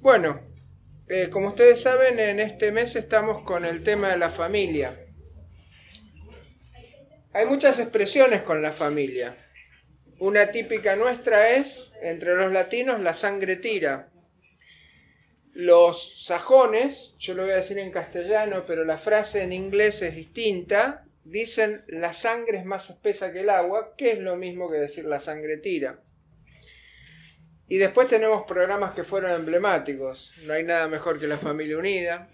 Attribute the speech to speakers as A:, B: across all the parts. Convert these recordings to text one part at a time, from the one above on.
A: Bueno, eh, como ustedes saben, en este mes estamos con el tema de la familia. Hay muchas expresiones con la familia. Una típica nuestra es, entre los latinos, la sangre tira. Los sajones, yo lo voy a decir en castellano, pero la frase en inglés es distinta, dicen la sangre es más espesa que el agua, que es lo mismo que decir la sangre tira. Y después tenemos programas que fueron emblemáticos. No hay nada mejor que la familia unida.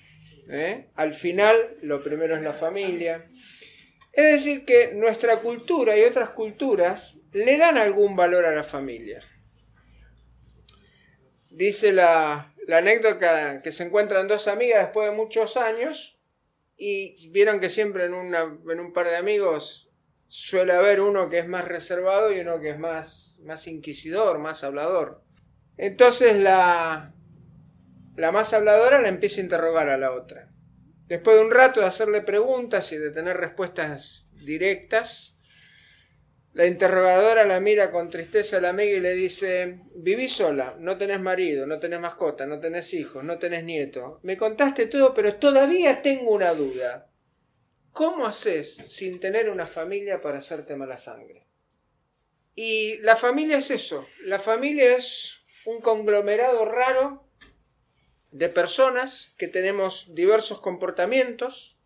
A: ¿eh? Al final, lo primero es la familia. Es decir, que nuestra cultura y otras culturas le dan algún valor a la familia. Dice la, anécdota que se encuentran dos amigas después de muchos años y vieron que siempre en, en un par de amigos suele haber uno que es más reservado y uno que es más, más inquisidor, más hablador. Entonces la, la más habladora la empieza a interrogar a la otra. Después de un rato de hacerle preguntas y de tener respuestas directas, la interrogadora la mira con tristeza a la amiga y le dice, viví sola, no tenés marido, no tenés mascota, no tenés hijos, no tenés nieto. Me contaste todo, pero todavía tengo una duda. ¿Cómo haces sin tener una familia para hacerte mala sangre? Y la familia es eso, la familia es un conglomerado raro de personas que tenemos diversos comportamientos.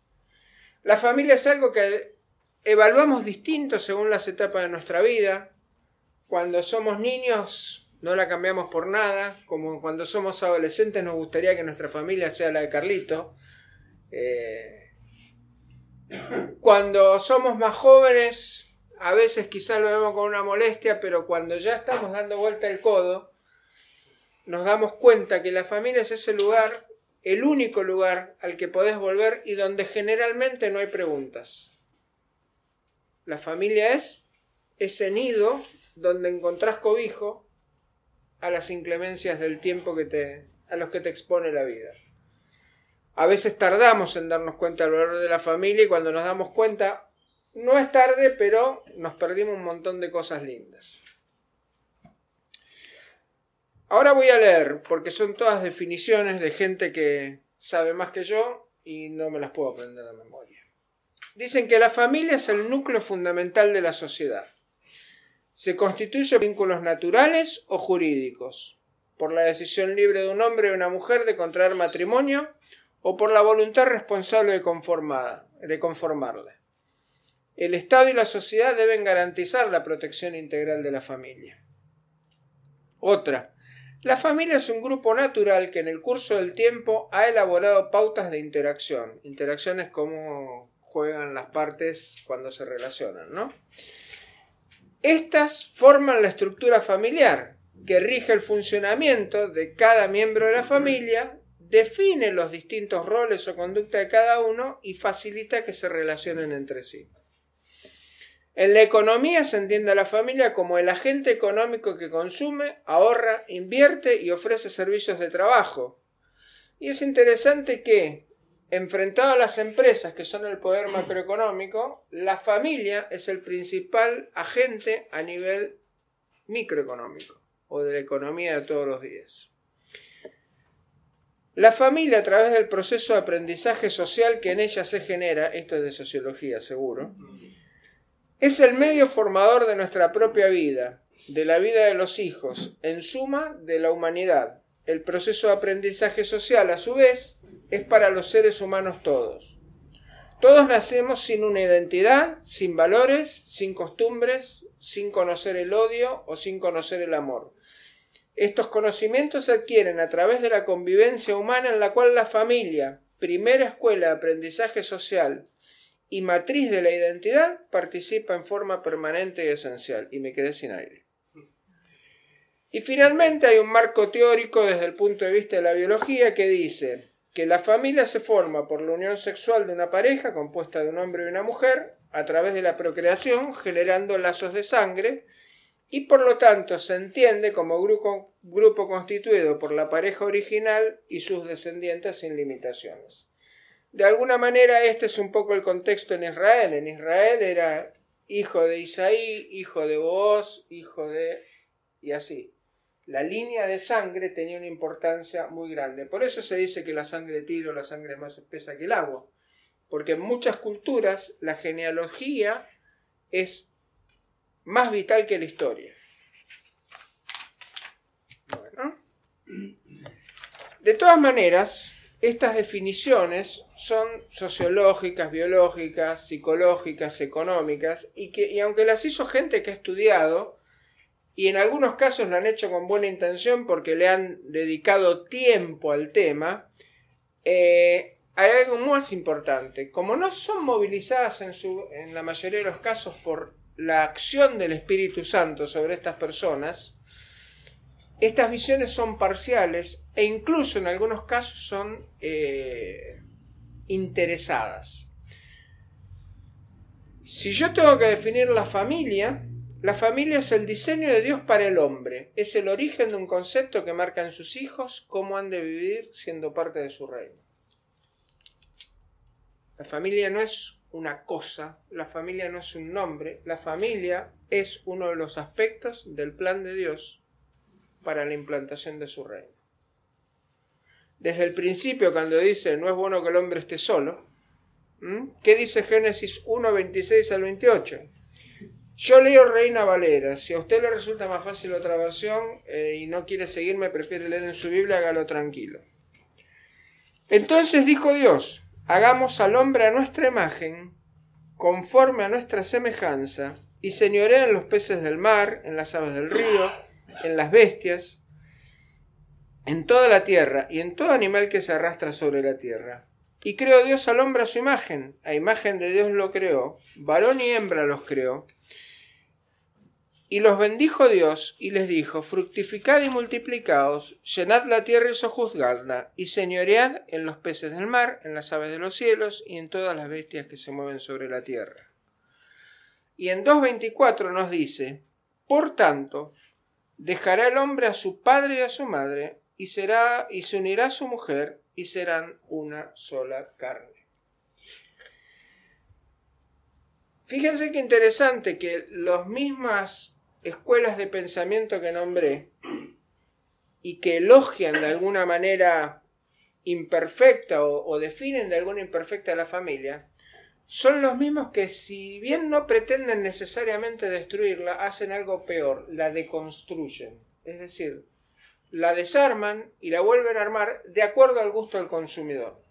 A: La familia es algo que evaluamos distinto según las etapas de nuestra vida. Cuando somos niños no la cambiamos por nada, como cuando somos adolescentes nos gustaría que nuestra familia sea la de Carlito. Eh, cuando somos más jóvenes, a veces quizás lo vemos con una molestia, pero cuando ya estamos dando vuelta el codo, nos damos cuenta que la familia es ese lugar, el único lugar al que podés volver y donde generalmente no hay preguntas. La familia es ese nido donde encontrás cobijo a las inclemencias del tiempo que te, a los que te expone la vida. A veces tardamos en darnos cuenta del valor de la familia y cuando nos damos cuenta, no es tarde, pero nos perdimos un montón de cosas lindas. Ahora voy a leer, porque son todas definiciones de gente que sabe más que yo y no me las puedo aprender de memoria. Dicen que la familia es el núcleo fundamental de la sociedad. Se constituye vínculos naturales o jurídicos, por la decisión libre de un hombre y una mujer de contraer matrimonio o por la voluntad responsable de, de conformarla. El Estado y la sociedad deben garantizar la protección integral de la familia. Otra, la familia es un grupo natural que en el curso del tiempo ha elaborado pautas de interacción. Interacción es cómo juegan las partes cuando se relacionan, ¿no? Estas forman la estructura familiar, que rige el funcionamiento de cada miembro de la familia, define los distintos roles o conducta de cada uno y facilita que se relacionen entre sí. En la economía se entiende a la familia como el agente económico que consume, ahorra, invierte y ofrece servicios de trabajo. Y es interesante que, enfrentado a las empresas que son el poder macroeconómico, la familia es el principal agente a nivel microeconómico o de la economía de todos los días. La familia, a través del proceso de aprendizaje social que en ella se genera, esto es de sociología seguro, es el medio formador de nuestra propia vida, de la vida de los hijos, en suma, de la humanidad. El proceso de aprendizaje social, a su vez, es para los seres humanos todos. Todos nacemos sin una identidad, sin valores, sin costumbres, sin conocer el odio o sin conocer el amor. Estos conocimientos se adquieren a través de la convivencia humana en la cual la familia, primera escuela de aprendizaje social, y matriz de la identidad participa en forma permanente y esencial. Y me quedé sin aire. Y finalmente hay un marco teórico desde el punto de vista de la biología que dice que la familia se forma por la unión sexual de una pareja compuesta de un hombre y una mujer a través de la procreación generando lazos de sangre y por lo tanto se entiende como grupo, grupo constituido por la pareja original y sus descendientes sin limitaciones. De alguna manera este es un poco el contexto en Israel. En Israel era hijo de Isaí, hijo de Booz, hijo de... y así. la línea de sangre tenía una importancia muy grande. Por eso se dice que la sangre tiro, la sangre es más espesa que el agua. Porque en muchas culturas la genealogía es más vital que la historia. De todas maneras, estas definiciones son sociológicas, biológicas, psicológicas, económicas, y que y aunque las hizo gente que ha estudiado, y en algunos casos lo han hecho con buena intención porque le han dedicado tiempo al tema, eh, hay algo más importante. Como no son movilizadas en, su, en la mayoría de los casos por la acción del Espíritu Santo sobre estas personas, estas visiones son parciales e incluso en algunos casos son eh, interesadas. Si yo tengo que definir la familia, la familia es el diseño de Dios para el hombre, es el origen de un concepto que marca en sus hijos cómo han de vivir siendo parte de su reino. La familia no es una cosa, la familia no es un nombre, la familia es uno de los aspectos del plan de Dios para la implantación de su reino. Desde el principio, cuando dice no es bueno que el hombre esté solo, ¿qué dice Génesis 1, 26 al 28? Yo leo Reina Valera. Si a usted le resulta más fácil otra versión eh, y no quiere seguirme, prefiere leer en su Biblia, hágalo tranquilo. Entonces dijo Dios, hagamos al hombre a nuestra imagen, conforme a nuestra semejanza, y señoreen en los peces del mar, en las aves del río, en las bestias, en toda la tierra y en todo animal que se arrastra sobre la tierra. Y creó Dios al hombre a su imagen, a imagen de Dios lo creó, varón y hembra los creó. Y los bendijo Dios y les dijo, fructificad y multiplicaos, llenad la tierra y sojuzgadla, y señoread en los peces del mar, en las aves de los cielos y en todas las bestias que se mueven sobre la tierra. Y en 2.24 nos dice, por tanto, Dejará el hombre a su padre y a su madre, y será y se unirá a su mujer, y serán una sola carne. Fíjense qué interesante que las mismas escuelas de pensamiento que nombré y que elogian de alguna manera imperfecta o, definen de alguna imperfecta a la familia, son los mismos que si bien no pretenden necesariamente destruirla, hacen algo peor, la deconstruyen. Es decir, la desarman y la vuelven a armar de acuerdo al gusto del consumidor.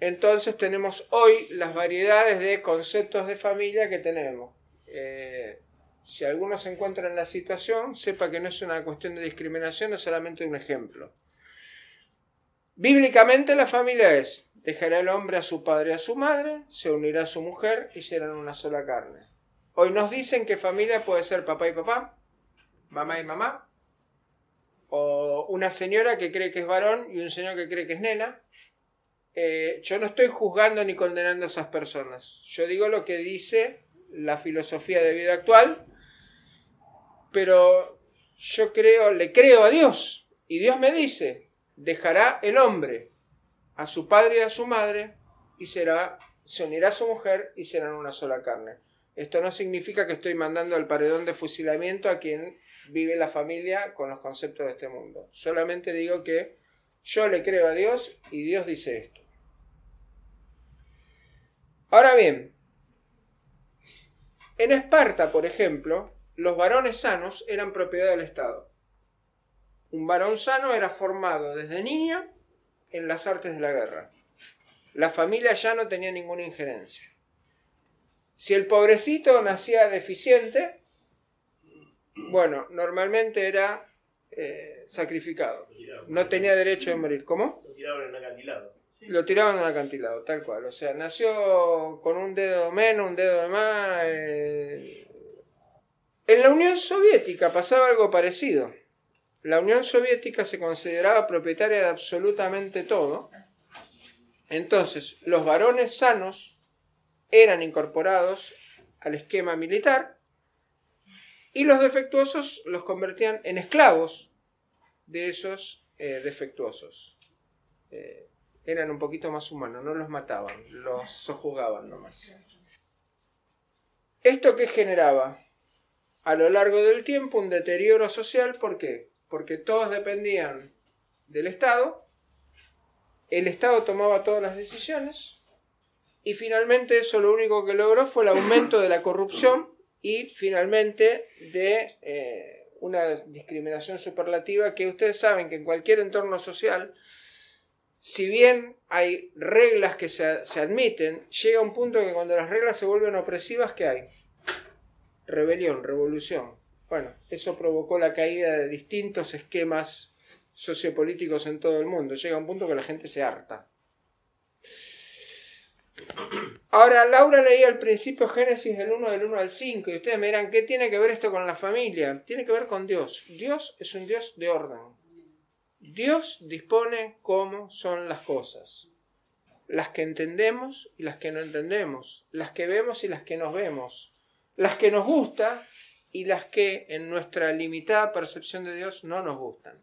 A: Entonces tenemos hoy las variedades de conceptos de familia que tenemos. Eh, si alguno se encuentra en la situación, sepa que no es una cuestión de discriminación, es solamente un ejemplo. Bíblicamente la familia es Dejará el hombre a su padre y a su madre, se unirá a su mujer y serán una sola carne. Hoy nos dicen que familia puede ser papá y papá, mamá y mamá, o una señora que cree que es varón y un señor que cree que es nena. Eh, yo no estoy juzgando ni condenando a esas personas. Yo digo lo que dice la filosofía de vida actual, pero yo creo, le creo a Dios. Y Dios me dice, dejará el hombre a su padre y a su madre y será, se unirá a su mujer y serán una sola carne. Esto no significa que estoy mandando al paredón de fusilamiento a quien vive la familia con los conceptos de este mundo. Solamente digo que yo le creo a Dios y Dios dice esto. Ahora bien, en Esparta, por ejemplo, los varones sanos eran propiedad del Estado. Un varón sano era formado desde niño en las artes de la guerra. La familia ya no tenía ninguna injerencia. Si el pobrecito nacía deficiente, bueno, normalmente era eh, sacrificado. No tenía derecho a morir. ¿Cómo?
B: Lo tiraban en un acantilado.
A: Lo tiraban en un acantilado, tal cual. O sea, nació con un dedo menos, un dedo de más. Eh. En la Unión Soviética pasaba algo parecido la Unión Soviética se consideraba propietaria de absolutamente todo. Entonces, los varones sanos eran incorporados al esquema militar y los defectuosos los convertían en esclavos de esos eh, defectuosos. Eh, eran un poquito más humanos, no los mataban, los sojuzgaban nomás. ¿Esto qué generaba? a lo largo del tiempo un deterioro social. ¿Por qué? Porque todos dependían del Estado, el Estado tomaba todas las decisiones y finalmente eso lo único que logró fue el aumento de la corrupción y finalmente de eh, una discriminación superlativa que ustedes saben que en cualquier entorno social, si bien hay reglas que se, se admiten, llega un punto que cuando las reglas se vuelven opresivas, ¿qué hay? rebelión, revolución. Bueno, eso provocó la caída de distintos esquemas sociopolíticos en todo el mundo. Llega un punto que la gente se harta. Ahora, Laura leía al principio Génesis del 1 del 1 al 5 y ustedes me dirán, ¿qué tiene que ver esto con la familia? Tiene que ver con Dios. Dios es un Dios de orden. Dios dispone cómo son las cosas. Las que entendemos y las que no entendemos. Las que vemos y las que nos vemos las que nos gustan y las que en nuestra limitada percepción de Dios no nos gustan.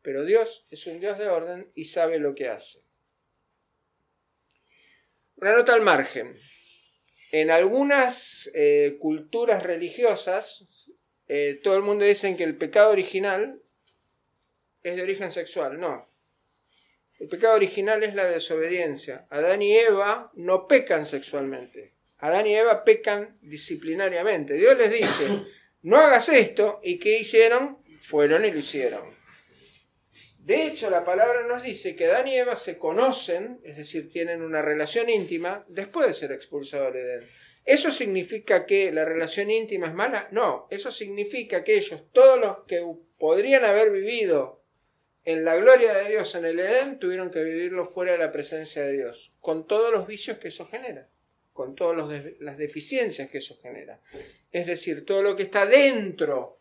A: Pero Dios es un Dios de orden y sabe lo que hace. Una nota al margen. En algunas eh, culturas religiosas, eh, todo el mundo dice que el pecado original es de origen sexual. No. El pecado original es la desobediencia. Adán y Eva no pecan sexualmente. Adán y Eva pecan disciplinariamente. Dios les dice, no hagas esto, y ¿qué hicieron? Fueron y lo hicieron. De hecho, la palabra nos dice que Adán y Eva se conocen, es decir, tienen una relación íntima, después de ser expulsados del Edén. ¿Eso significa que la relación íntima es mala? No, eso significa que ellos, todos los que podrían haber vivido en la gloria de Dios en el Edén, tuvieron que vivirlo fuera de la presencia de Dios, con todos los vicios que eso genera con todas las deficiencias que eso genera. Es decir, todo lo que está dentro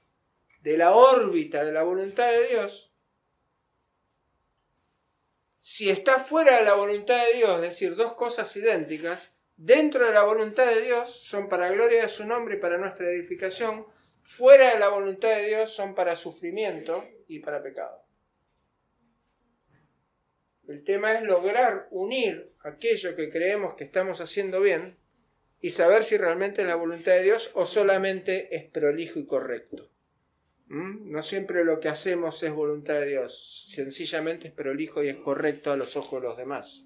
A: de la órbita de la voluntad de Dios, si está fuera de la voluntad de Dios, es decir, dos cosas idénticas, dentro de la voluntad de Dios son para gloria de su nombre y para nuestra edificación, fuera de la voluntad de Dios son para sufrimiento y para pecado. El tema es lograr unir aquello que creemos que estamos haciendo bien y saber si realmente es la voluntad de Dios o solamente es prolijo y correcto. ¿Mm? No siempre lo que hacemos es voluntad de Dios, sencillamente es prolijo y es correcto a los ojos de los demás.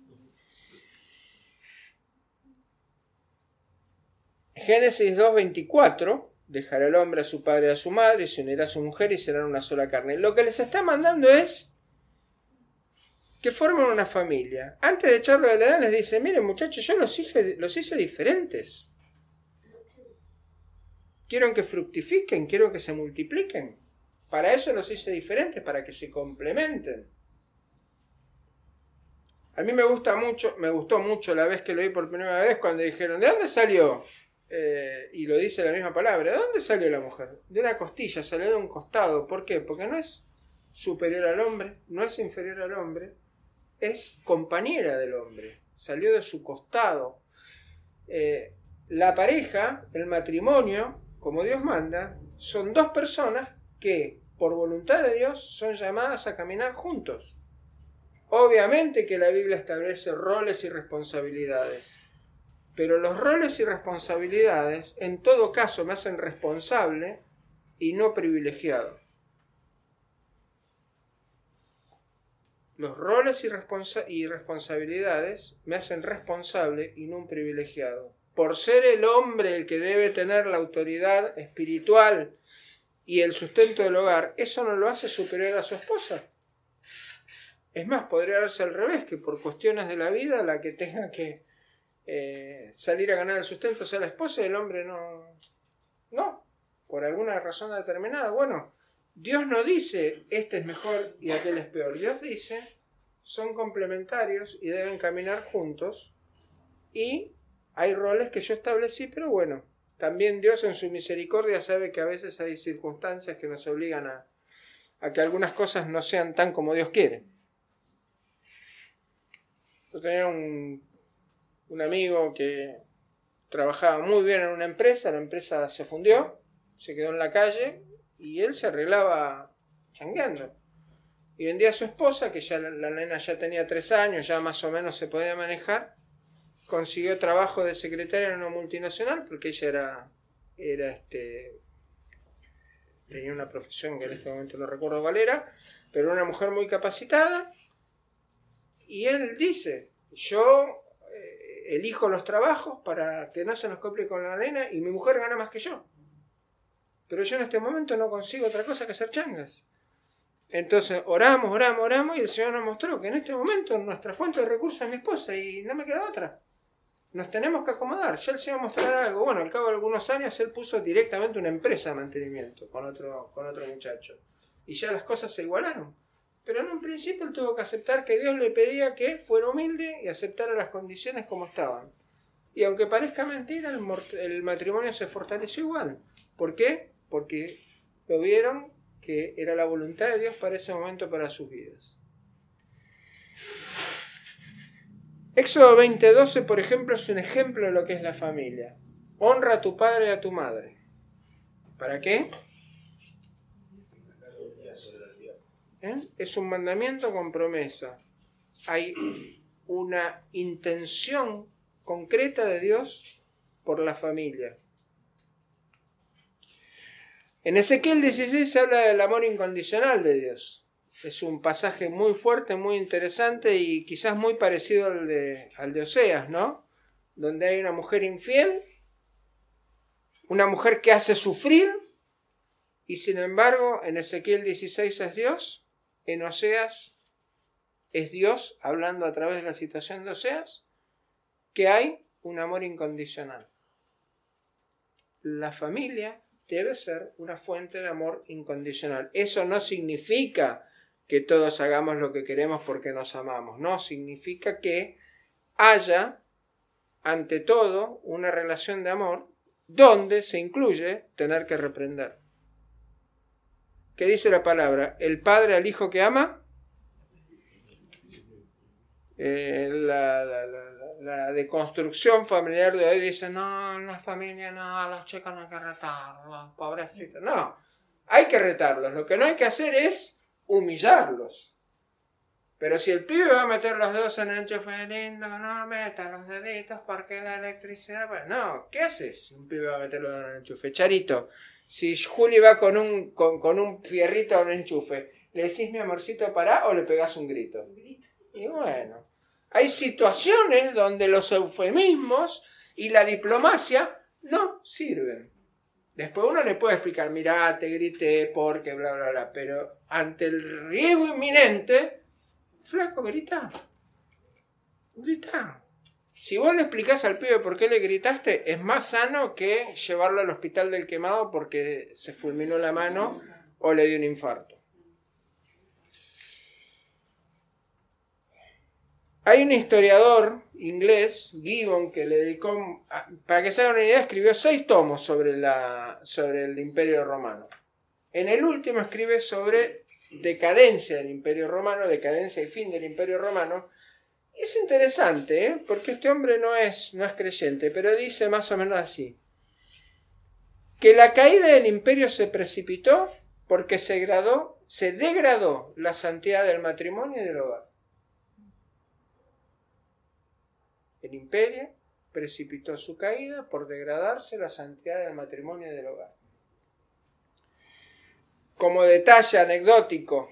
A: Génesis 2.24, dejará el hombre a su padre y a su madre, se unirá a su mujer y serán una sola carne. Lo que les está mandando es que forman una familia. Antes de echarlo de la edad les dice, miren muchachos, yo los hice, los hice diferentes. Quiero que fructifiquen, quiero que se multipliquen. Para eso los hice diferentes, para que se complementen. A mí me gusta mucho, me gustó mucho la vez que lo vi por primera vez cuando dijeron, ¿de dónde salió? Eh, y lo dice la misma palabra, ¿de dónde salió la mujer? De una costilla, salió de un costado. ¿Por qué? Porque no es superior al hombre, no es inferior al hombre, es compañera del hombre, salió de su costado. Eh, la pareja, el matrimonio, como Dios manda, son dos personas que, por voluntad de Dios, son llamadas a caminar juntos. Obviamente que la Biblia establece roles y responsabilidades, pero los roles y responsabilidades en todo caso me hacen responsable y no privilegiado. Los roles y, responsabilidades me hacen responsable y no un privilegiado. Por ser el hombre el que debe tener la autoridad espiritual y el sustento del hogar, eso no lo hace superior a su esposa. Es más, podría darse al revés, que por cuestiones de la vida la que tenga que eh, salir a ganar el sustento sea la esposa y el hombre no. No, por alguna razón determinada. Bueno, Dios no dice este es mejor y aquel es peor. Dios dice son complementarios y deben caminar juntos. Y hay roles que yo establecí, pero bueno, también Dios en su misericordia sabe que a veces hay circunstancias que nos obligan a, a que algunas cosas no sean tan como Dios quiere. Yo tenía un, un amigo que trabajaba muy bien en una empresa, la empresa se fundió, se quedó en la calle y él se arreglaba changueando. Y vendía a su esposa, que ya la, nena ya tenía tres años, ya más o menos se podía manejar, consiguió trabajo de secretaria en una multinacional, porque ella era, era este, tenía una profesión que en este momento no recuerdo cuál era, pero una mujer muy capacitada, y él dice, yo eh, elijo los trabajos para que no se nos cople con la nena y mi mujer gana más que yo. Pero yo en este momento no consigo otra cosa que hacer changas. Entonces oramos, oramos, oramos y el Señor nos mostró que en este momento nuestra fuente de recursos es mi esposa y no me queda otra. Nos tenemos que acomodar. Ya el Señor mostrará algo. Bueno, al cabo de algunos años él puso directamente una empresa de mantenimiento con otro, con otro muchacho. Y ya las cosas se igualaron. Pero en un principio él tuvo que aceptar que Dios le pedía que fuera humilde y aceptara las condiciones como estaban. Y aunque parezca mentira, el, matrimonio se fortaleció igual. ¿Por qué? Porque lo vieron que era la voluntad de Dios para ese momento para sus vidas. Éxodo 20:12, por ejemplo, es un ejemplo de lo que es la familia. Honra a tu padre y a tu madre. ¿Para qué? ¿Eh? Es un mandamiento con promesa. Hay una intención concreta de Dios por la familia. En Ezequiel 16 se habla del amor incondicional de Dios. Es un pasaje muy fuerte, muy interesante y quizás muy parecido al de, al de Oseas, ¿no? Donde hay una mujer infiel, una mujer que hace sufrir, y sin embargo en Ezequiel 16 es Dios en Oseas es Dios hablando a través de la situación de Oseas, que hay un amor incondicional. La familia debe ser una fuente de amor incondicional. Eso no significa que todos hagamos lo que queremos porque nos amamos, no, significa que haya, ante todo, una relación de amor donde se incluye tener que reprender. ¿Qué dice la palabra? El padre al hijo que ama. Eh, la, la, deconstrucción familiar de hoy dice, no, la familia no, los chicos no hay que retarlos, pobrecitos. No, hay que retarlos. Lo que no hay que hacer es humillarlos. Pero si el pibe va a meter los dedos en el enchufe lindo, no meta los deditos porque la electricidad... Pues no, ¿qué haces si un pibe va a meter los dedos en el enchufe? Charito, si Juli va con un, con, un fierrito a un enchufe, ¿le decís mi amorcito para o le pegás un grito? Y bueno, hay situaciones donde los eufemismos y la diplomacia no sirven. Después uno le puede explicar, mirá, te grité porque bla, bla, bla, pero ante el riesgo inminente, flaco, grita. Grita. Si vos le explicás al pibe por qué le gritaste, es más sano que llevarlo al hospital del quemado porque se fulminó la mano o le dio un infarto. Hay un historiador inglés, Gibbon, que le dedicó, para que se hagan una idea, escribió seis tomos sobre, la, sobre el Imperio Romano. En el último escribe sobre decadencia del Imperio Romano, decadencia y fin del Imperio Romano, es interesante, ¿eh? porque este hombre no es, no es creyente, pero dice más o menos así, que la caída del imperio se precipitó porque se, se degradó la santidad del matrimonio y del hogar. El imperio precipitó su caída por degradarse la santidad del matrimonio y del hogar. Como detalle anecdótico,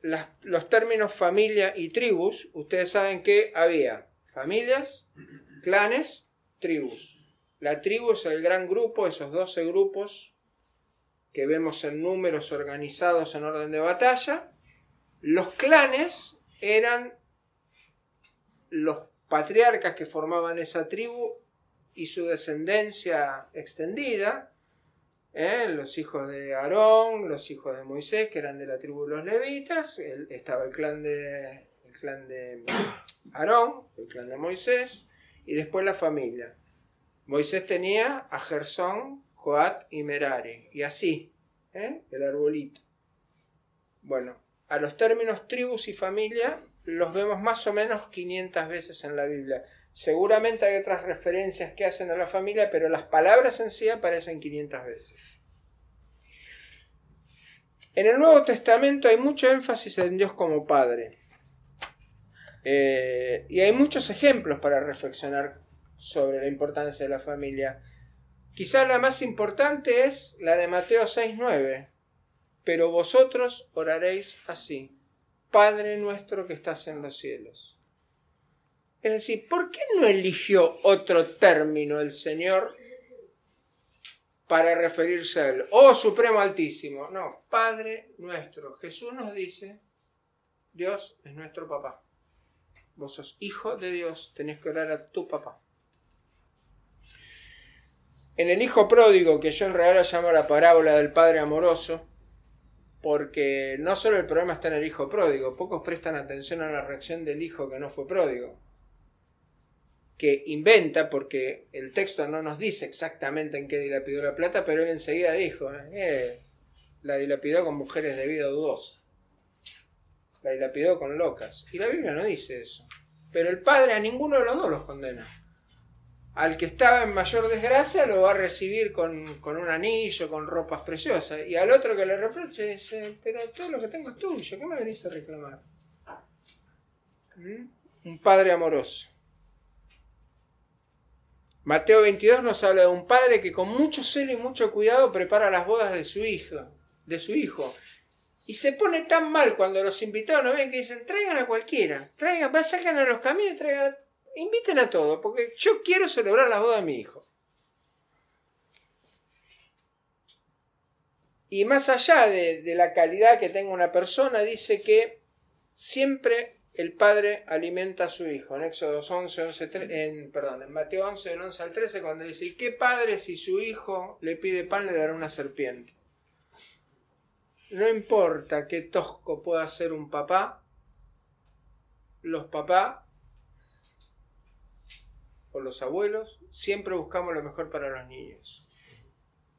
A: los términos familia y tribus, ustedes saben que había familias, clanes, tribus. La tribu es el gran grupo, esos 12 grupos que vemos en números organizados en orden de batalla. Los clanes eran los patriarcas que formaban esa tribu y su descendencia extendida, ¿eh? los hijos de Aarón, los hijos de Moisés, que eran de la tribu de los levitas, estaba el clan de, el clan de Aarón, el clan de Moisés, y después la familia. Moisés tenía a Gersón, Joat y Merari, y así, ¿eh? el arbolito. Bueno, a los términos tribus y familia los vemos más o menos 500 veces en la Biblia. Seguramente hay otras referencias que hacen a la familia, pero las palabras en sí aparecen 500 veces. En el Nuevo Testamento hay mucho énfasis en Dios como Padre. Eh, y hay muchos ejemplos para reflexionar sobre la importancia de la familia. Quizá la más importante es la de Mateo 6.9, pero vosotros oraréis así. Padre nuestro que estás en los cielos. Es decir, ¿por qué no eligió otro término el Señor para referirse a él? Oh Supremo Altísimo. No, Padre nuestro. Jesús nos dice, Dios es nuestro papá. Vos sos hijo de Dios, tenés que orar a tu papá. En el hijo pródigo, que yo en realidad llamo la parábola del padre amoroso, porque no solo el problema está en el hijo pródigo, pocos prestan atención a la reacción del hijo que no fue pródigo, que inventa, porque el texto no nos dice exactamente en qué dilapidó la plata, pero él enseguida dijo, eh, la dilapidó con mujeres de vida dudosa, la dilapidó con locas, y la Biblia no dice eso, pero el padre a ninguno de los dos los condena al que estaba en mayor desgracia lo va a recibir con, un anillo, con ropas preciosas. Y al otro que le reproche dice, pero todo lo que tengo es tuyo, ¿qué me venís a reclamar? ¿Mm? Un padre amoroso. Mateo 22 nos habla de un padre que con mucho celo y mucho cuidado prepara las bodas de su hijo, de su hijo. Y se pone tan mal cuando los invitados no ven que dicen, traigan a cualquiera, traigan, sacan a los caminos y traigan inviten a todos, porque yo quiero celebrar la boda de mi hijo. Y más allá de, la calidad que tenga una persona, dice que siempre el padre alimenta a su hijo. En Éxodo 11, 11 en, perdón, en Mateo 11, del 11 al 13, cuando dice, ¿qué padre si su hijo le pide pan le dará una serpiente? No importa qué tosco pueda ser un papá, los papás los abuelos, siempre buscamos lo mejor para los niños.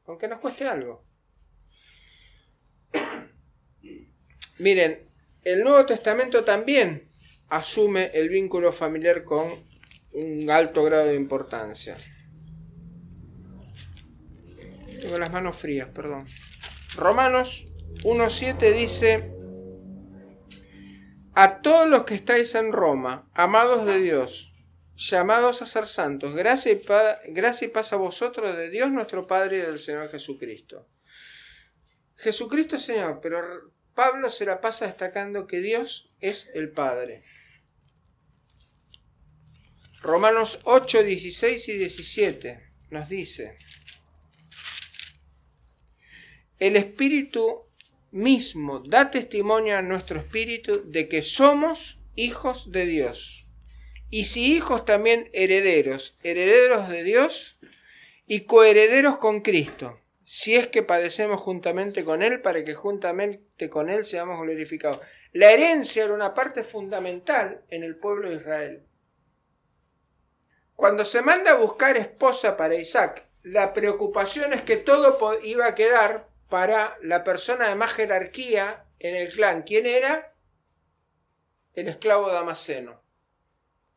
A: Aunque nos cueste algo. Miren, el Nuevo Testamento también asume el vínculo familiar con un alto grado de importancia. Tengo las manos frías, perdón. Romanos 1.7 dice, a todos los que estáis en Roma, amados de Dios, llamados a ser santos. Gracia y, y paz a vosotros de Dios nuestro Padre y del Señor Jesucristo. Jesucristo es Señor, pero Pablo se la pasa destacando que Dios es el Padre. Romanos 8, 16 y 17 nos dice, el Espíritu mismo da testimonio a nuestro Espíritu de que somos hijos de Dios y si hijos también herederos, herederos de Dios y coherederos con Cristo, si es que padecemos juntamente con Él, para que juntamente con Él seamos glorificados. La herencia era una parte fundamental en el pueblo de Israel. Cuando se manda a buscar esposa para Isaac, la preocupación es que todo iba a quedar para la persona de más jerarquía en el clan. ¿Quién era? El esclavo Damasceno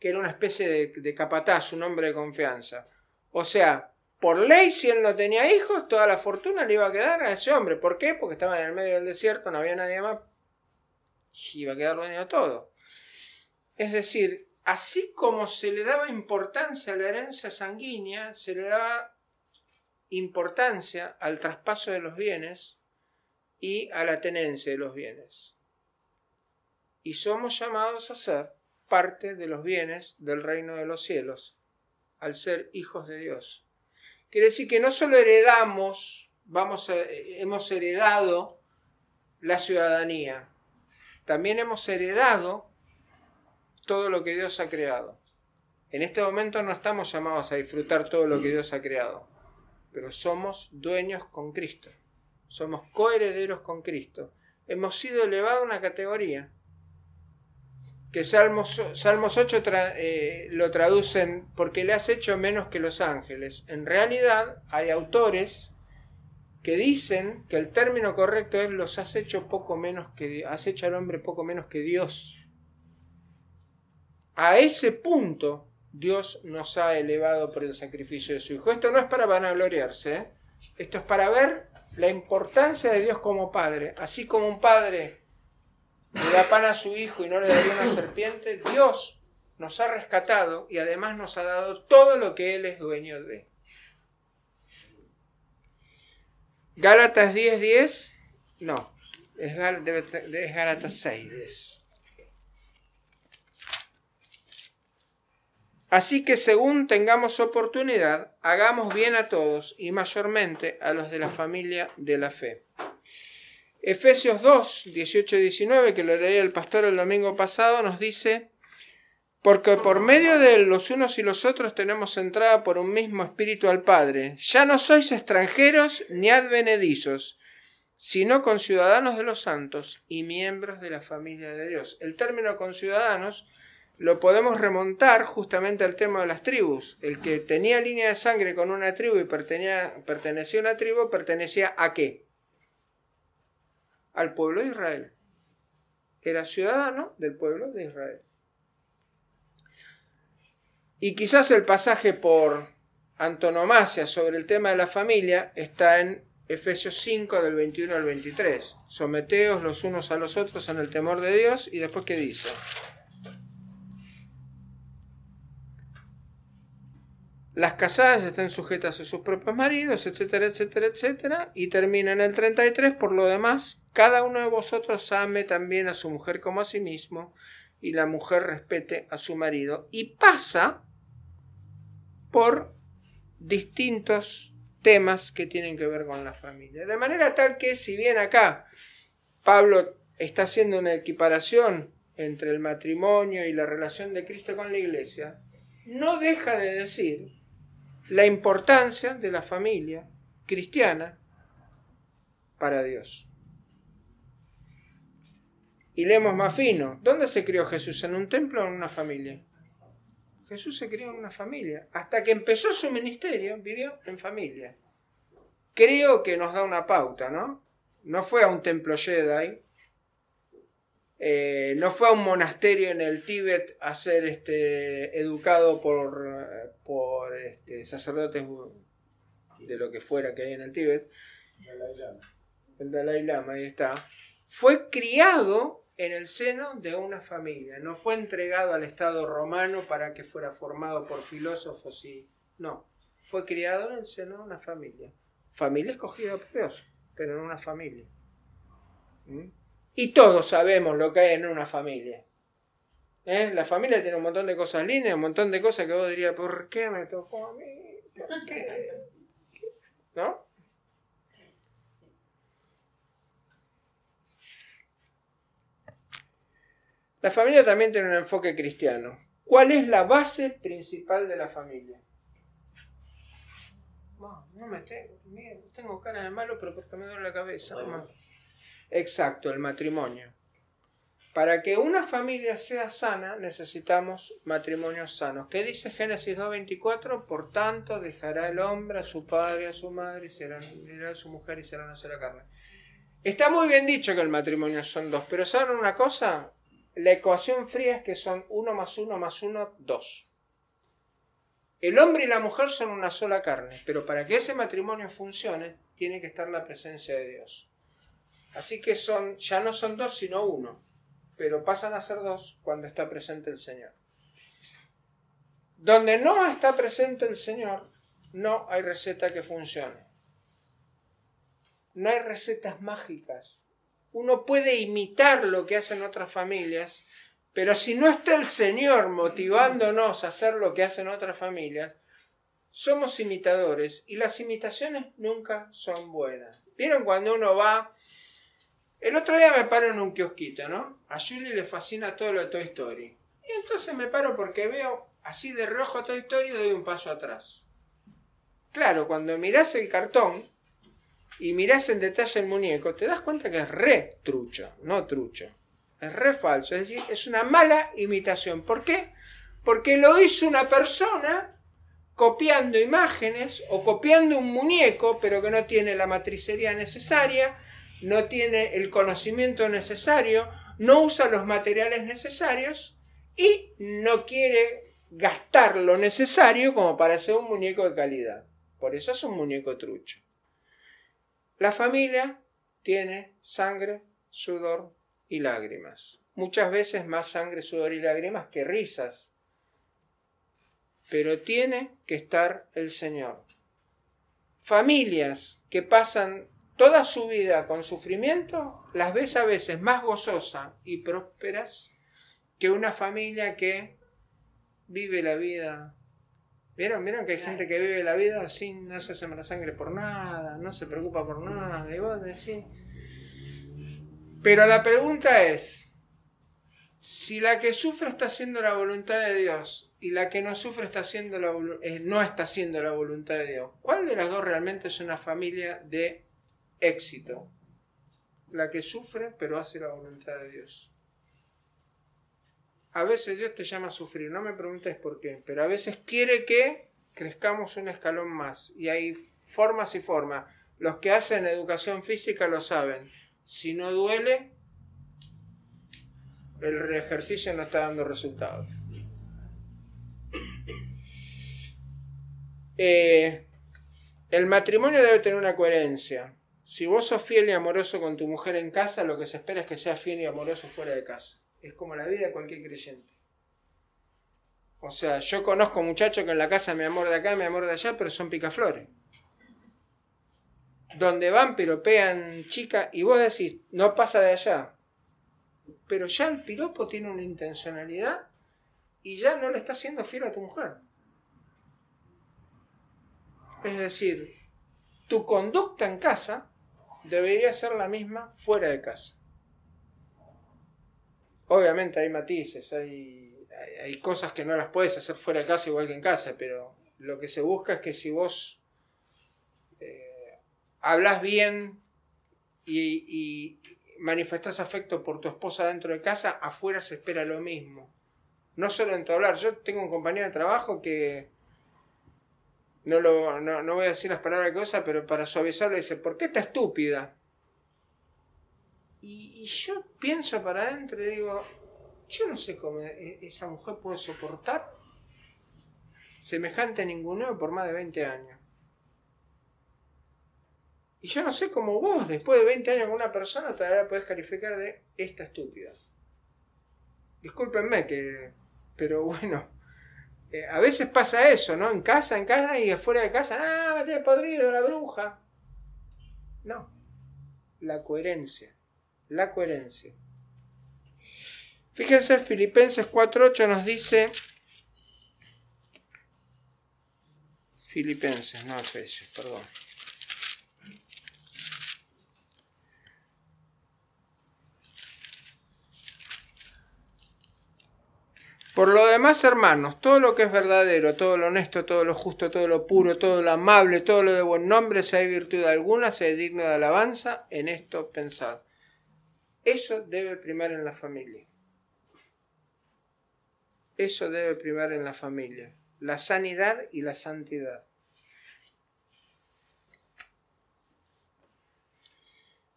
A: que era una especie de, capataz, un hombre de confianza. O sea, por ley, si él no tenía hijos, toda la fortuna le iba a quedar a ese hombre. ¿Por qué? Porque estaba en el medio del desierto, no había nadie más. Y iba a quedar dueño todo. Es decir, así como se le daba importancia a la herencia sanguínea, se le daba importancia al traspaso de los bienes y a la tenencia de los bienes. Y somos llamados a ser parte de los bienes del reino de los cielos, al ser hijos de Dios. Quiere decir que no solo heredamos, vamos hemos heredado la ciudadanía, también hemos heredado todo lo que Dios ha creado. En este momento no estamos llamados a disfrutar todo lo que Dios ha creado, pero somos dueños con Cristo, somos coherederos con Cristo. Hemos sido elevados a una categoría que Salmos, Salmos 8 eh, lo traducen porque le has hecho menos que los ángeles. En realidad hay autores que dicen que el término correcto es los has hecho poco menos que has hecho al hombre poco menos que Dios. A ese punto Dios nos ha elevado por el sacrificio de su Hijo. Esto no es para vanagloriarse, ¿eh? esto es para ver la importancia de Dios como Padre. Así como un Padre le da pan a su hijo y no le daría una serpiente, Dios nos ha rescatado y además nos ha dado todo lo que Él es dueño de. Gálatas 10:10, no, Es, Gálatas 6. Así que según tengamos oportunidad, hagamos bien a todos y mayormente a los de la familia de la fe. Efesios 2, 18 y 19, que lo leí el pastor el domingo pasado, nos dice, porque por medio de los unos y los otros tenemos entrada por un mismo espíritu al Padre. Ya no sois extranjeros ni advenedizos, sino conciudadanos de los santos y miembros de la familia de Dios. El término conciudadanos lo podemos remontar justamente al tema de las tribus. El que tenía línea de sangre con una tribu y pertenecía, a una tribu, pertenecía a qué? Al pueblo de Israel. Era ciudadano del pueblo de Israel. Y quizás el pasaje por antonomasia sobre el tema de la familia está en Efesios 5 del 21 al 23. Someteos los unos a los otros en el temor de Dios y después qué dice. Las casadas estén sujetas a sus propios maridos, etcétera, etcétera, etcétera. Y termina en el 33, por lo demás, cada uno de vosotros ame también a su mujer como a sí mismo, y la mujer respete a su marido. Y pasa por distintos temas que tienen que ver con la familia. De manera tal que si bien acá Pablo está haciendo una equiparación entre el matrimonio y la relación de Cristo con la iglesia, no deja de decir la importancia de la familia cristiana para Dios. Y leemos más fino, ¿dónde se crió Jesús? ¿En un templo o en una familia? Jesús se crió en una familia. Hasta que empezó su ministerio, vivió en familia. Creo que nos da una pauta, ¿no? No fue a un templo Jedi, eh, no fue a un monasterio en el Tíbet a ser este, educado por, este, sacerdotes de lo que fuera que hay en el Tíbet. El Dalai Lama, ahí está. Fue criado en el seno de una familia. No fue entregado al Estado romano para que fuera formado por filósofos y... No, fue criado en el seno de una familia. Familia escogida por Dios, pero en una familia. ¿Mm? Y todos sabemos lo que hay en una familia. ¿Eh? La familia tiene un montón de cosas lindas, un montón de cosas que vos dirías, ¿por qué me tocó a mí? ¿Por qué? ¿No? La familia también tiene un enfoque cristiano. ¿Cuál es la base principal de la familia? No, no me tengo, tengo cara de malo, pero porque me duele la cabeza. Exacto, el matrimonio. Para que una familia sea sana necesitamos matrimonios sanos. ¿Qué dice Génesis 2.24? Por tanto dejará el hombre a su padre a su madre y será a su mujer y será una sola carne. Está muy bien dicho que el matrimonio son dos, pero ¿saben una cosa? La ecuación fría es que son uno más uno más uno, dos. El hombre y la mujer son una sola carne, pero para que ese matrimonio funcione tiene que estar la presencia de Dios. Así que son, ya no son dos, sino uno, pero pasan a ser dos cuando está presente el Señor. Donde no está presente el Señor, no hay receta que funcione. No hay recetas mágicas. Uno puede imitar lo que hacen otras familias, pero si no está el Señor motivándonos a hacer lo que hacen otras familias, somos imitadores y las imitaciones nunca son buenas. ¿Vieron cuando uno va el otro día me paro en un kiosquito, ¿no? A Julie le fascina todo lo de Toy Story. Y entonces me paro porque veo así de rojo Toy Story y doy un paso atrás. Claro, cuando mirás el cartón y mirás en detalle el muñeco, te das cuenta que es re trucho, no trucho. Es re falso, es decir, es una mala imitación. ¿Por qué? Porque lo hizo una persona copiando imágenes o copiando un muñeco, pero que no tiene la matricería necesaria no tiene el conocimiento necesario, no usa los materiales necesarios y no quiere gastar lo necesario como para hacer un muñeco de calidad. Por eso es un muñeco trucho. La familia tiene sangre, sudor y lágrimas. Muchas veces más sangre, sudor y lágrimas que risas. Pero tiene que estar el Señor. Familias que pasan toda su vida con sufrimiento las ves a veces más gozosas y prósperas que una familia que vive la vida. ¿Vieron? ¿Vieron que hay gente que vive la vida sin, no se sangre por nada, no se preocupa por nada? Y vos decís. Pero la pregunta es, si la que sufre está haciendo la voluntad de Dios y la que no sufre está haciendo la, eh, no está haciendo la voluntad de Dios, ¿cuál de las dos realmente es una familia de éxito? La que sufre pero hace la voluntad de Dios. A veces Dios te llama a sufrir, no me preguntes por qué, pero a veces quiere que crezcamos un escalón más. Y hay formas y formas. Los que hacen educación física lo saben. Si no duele, el ejercicio no está dando resultados. Eh, el matrimonio debe tener una coherencia. Si vos sos fiel y amoroso con tu mujer en casa, lo que se espera es que seas fiel y amoroso fuera de casa. Es como la vida de cualquier creyente. O sea, yo conozco muchachos que en la casa me amor de acá, me amor de allá, pero son picaflores. Donde van, piropean chica y vos decís, no pasa de allá. Pero ya el piropo tiene una intencionalidad y ya no le está siendo fiel a tu mujer. Es decir, tu conducta en casa debería ser la misma fuera de casa. Obviamente hay matices, hay, hay, cosas que no las puedes hacer fuera de casa igual que en casa, pero lo que se busca es que si vos eh, hablas bien y, y manifestás afecto por tu esposa dentro de casa, afuera se espera lo mismo. No solo en tu hablar. Yo tengo un compañero de trabajo que no, lo, no, voy a decir las palabras que usa, pero para suavizarlo dice, ¿por qué está estúpida? Y, yo pienso para adentro y digo, yo no sé cómo e, esa mujer puede soportar semejante ninguno por más de 20 años. Y yo no sé cómo vos, después de 20 años con una persona, todavía podés calificar de esta estúpida. Discúlpenme que... Pero bueno, eh, a veces pasa eso, ¿no? En casa, en casa y afuera de casa, ah, me podrido la bruja. No, la coherencia la coherencia. Fíjense, Filipenses 4.8 nos dice, Filipenses, no Efesios, perdón. Por lo demás, hermanos, todo lo que es verdadero, todo lo honesto, todo lo justo, todo lo puro, todo lo amable, todo lo de buen nombre, si hay virtud alguna, sea digno de alabanza, en esto pensad. Eso debe primar en la familia. Eso debe primar en la familia. La sanidad y la santidad.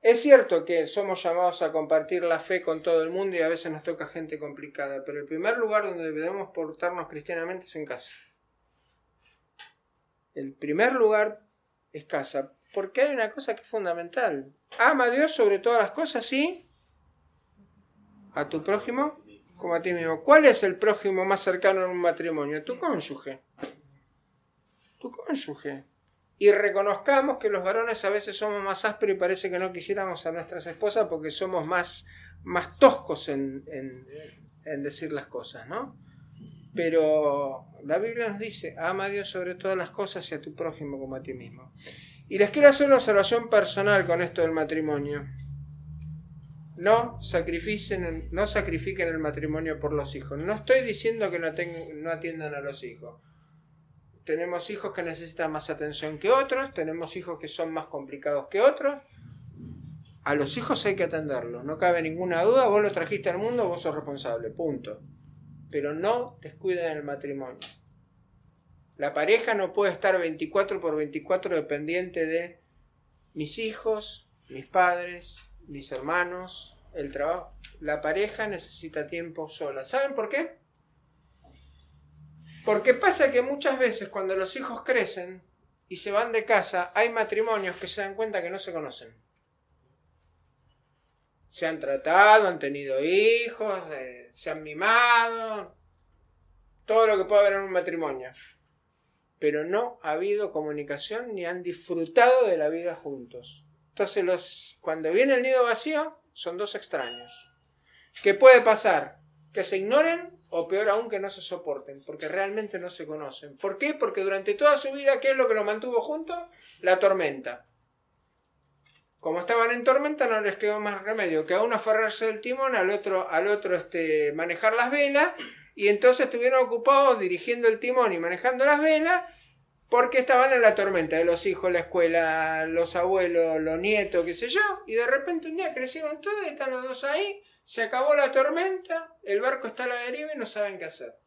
A: Es cierto que somos llamados a compartir la fe con todo el mundo y a veces nos toca gente complicada, pero el primer lugar donde debemos portarnos cristianamente es en casa. El primer lugar es casa, porque hay una cosa que es fundamental. Ama a Dios sobre todas las cosas y a tu prójimo como a ti mismo. ¿Cuál es el prójimo más cercano en un matrimonio? Tu cónyuge. Tu cónyuge. Y reconozcamos que los varones a veces somos más ásperos y parece que no quisiéramos a nuestras esposas porque somos más, más toscos en, en decir las cosas, ¿no? Pero la Biblia nos dice, ama a Dios sobre todas las cosas y a tu prójimo como a ti mismo. Y les quiero hacer una observación personal con esto del matrimonio. No sacrifiquen, no sacrifiquen el matrimonio por los hijos. No estoy diciendo que no, no atiendan a los hijos. Tenemos hijos que necesitan más atención que otros, tenemos hijos que son más complicados que otros. A los hijos hay que atenderlos, no cabe ninguna duda, vos los trajiste al mundo, vos sos responsable, punto. Pero no descuiden el matrimonio. La pareja no puede estar 24 por 24 dependiente de mis hijos, mis padres, mis hermanos, el trabajo. La pareja necesita tiempo sola. ¿Saben por qué? Porque pasa que muchas veces cuando los hijos crecen y se van de casa, hay matrimonios que se dan cuenta que no se conocen. Se han tratado, han tenido hijos, eh, se han mimado, todo lo que puede haber en un matrimonio. Pero no ha habido comunicación ni han disfrutado de la vida juntos. Entonces, cuando viene el nido vacío, son dos extraños. ¿Qué puede pasar? Que se ignoren o peor aún que no se soporten, porque realmente no se conocen. ¿Por qué? Porque durante toda su vida, ¿qué es lo que lo mantuvo juntos? La tormenta. Como estaban en tormenta, no les quedó más remedio que a uno aferrarse del timón, al otro, al otro este, manejar las velas, y entonces estuvieron ocupados dirigiendo el timón y manejando las velas, porque estaban en la tormenta de los hijos, la escuela, los abuelos, los nietos, qué sé yo, y de repente un día crecieron todos y están los dos ahí, se acabó la tormenta, el barco está a la deriva y no saben qué hacer.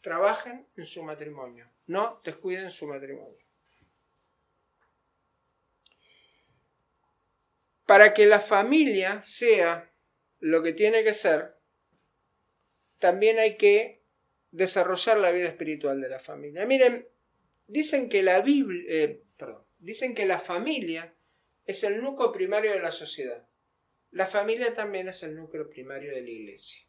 A: Trabajen en su matrimonio, no descuiden su matrimonio. Para que la familia sea lo que tiene que ser, también hay que desarrollar la vida espiritual de la familia. Miren, dicen que la Biblia, eh, perdón, dicen que la familia es el núcleo primario de la sociedad. La familia también es el núcleo primario de la iglesia.